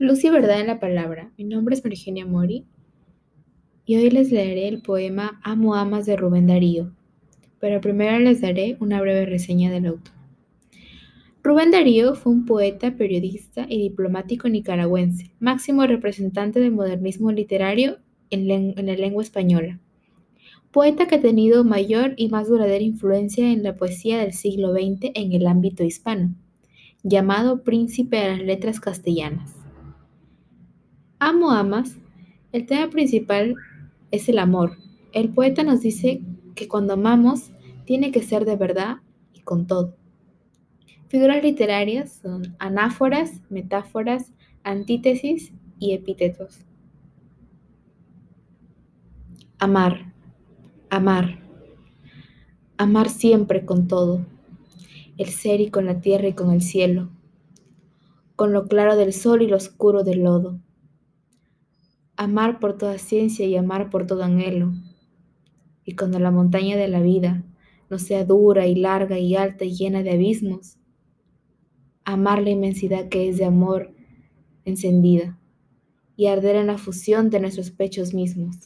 Luz y verdad en la palabra. Mi nombre es Virginia Mori y hoy les leeré el poema Amo Amas de Rubén Darío, pero primero les daré una breve reseña del autor. Rubén Darío fue un poeta, periodista y diplomático nicaragüense, máximo representante del modernismo literario en, en la lengua española. Poeta que ha tenido mayor y más duradera influencia en la poesía del siglo XX en el ámbito hispano, llamado príncipe de las letras castellanas. Amo amas, el tema principal es el amor. El poeta nos dice que cuando amamos tiene que ser de verdad y con todo. Figuras literarias son anáforas, metáforas, antítesis y epítetos. Amar, amar, amar siempre con todo, el ser y con la tierra y con el cielo, con lo claro del sol y lo oscuro del lodo amar por toda ciencia y amar por todo anhelo. Y cuando la montaña de la vida no sea dura y larga y alta y llena de abismos, amar la inmensidad que es de amor encendida y arder en la fusión de nuestros pechos mismos.